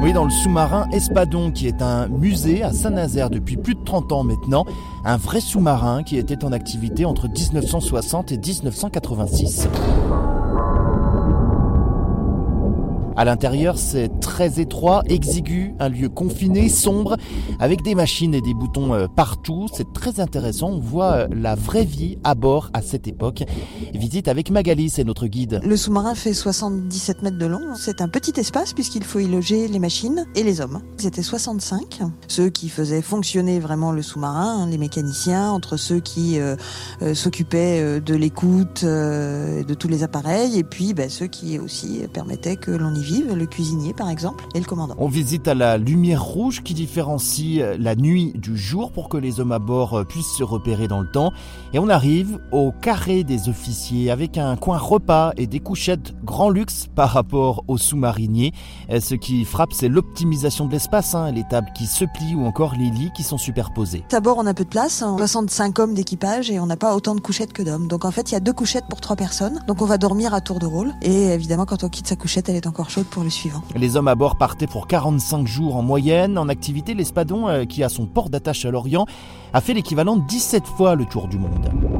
Oui, dans le sous-marin Espadon, qui est un musée à Saint-Nazaire depuis plus de 30 ans maintenant. Un vrai sous-marin qui était en activité entre 1960 et 1986. À l'intérieur, c'est très étroit, exigu, un lieu confiné, sombre, avec des machines et des boutons euh, partout. C'est très intéressant. On voit euh, la vraie vie à bord à cette époque. Visite avec Magali, c'est notre guide. Le sous-marin fait 77 mètres de long. C'est un petit espace puisqu'il faut y loger les machines et les hommes. Ils étaient 65. Ceux qui faisaient fonctionner vraiment le sous-marin, hein, les mécaniciens, entre ceux qui euh, s'occupaient de l'écoute, de tous les appareils, et puis bah, ceux qui aussi permettaient que l'on y le cuisinier par exemple, et le commandant. On visite à la lumière rouge qui différencie euh, la nuit du jour pour que les hommes à bord euh, puissent se repérer dans le temps. Et on arrive au carré des officiers avec un coin repas et des couchettes grand luxe par rapport aux sous-mariniers. Euh, ce qui frappe, c'est l'optimisation de l'espace, hein, les tables qui se plient ou encore les lits qui sont superposés. À bord, on a peu de place, 65 hein. hommes d'équipage et on n'a pas autant de couchettes que d'hommes. Donc en fait, il y a deux couchettes pour trois personnes. Donc on va dormir à tour de rôle. Et évidemment, quand on quitte sa couchette, elle est encore chaude pour le suivant. Les hommes à bord partaient pour 45 jours en moyenne. En activité, l'Espadon, euh, qui a son port d'attache à l'Orient, a fait l'équivalent de 17 fois le tour du monde.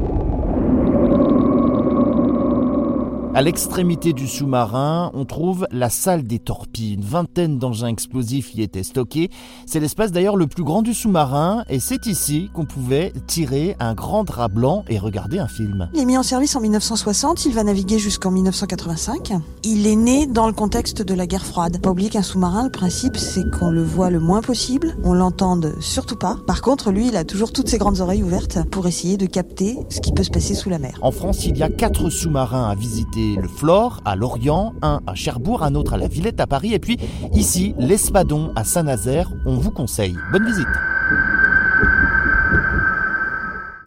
À l'extrémité du sous-marin, on trouve la salle des torpilles. Une vingtaine d'engins explosifs y étaient stockés. C'est l'espace d'ailleurs le plus grand du sous-marin et c'est ici qu'on pouvait tirer un grand drap blanc et regarder un film. Il est mis en service en 1960, il va naviguer jusqu'en 1985. Il est né dans le contexte de la guerre froide. Pas oublier qu'un sous-marin, le principe c'est qu'on le voit le moins possible, on l'entende surtout pas. Par contre, lui, il a toujours toutes ses grandes oreilles ouvertes pour essayer de capter ce qui peut se passer sous la mer. En France, il y a quatre sous-marins à visiter le Flore à Lorient, un à Cherbourg, un autre à la Villette à Paris, et puis ici, l'Espadon à Saint-Nazaire. On vous conseille. Bonne visite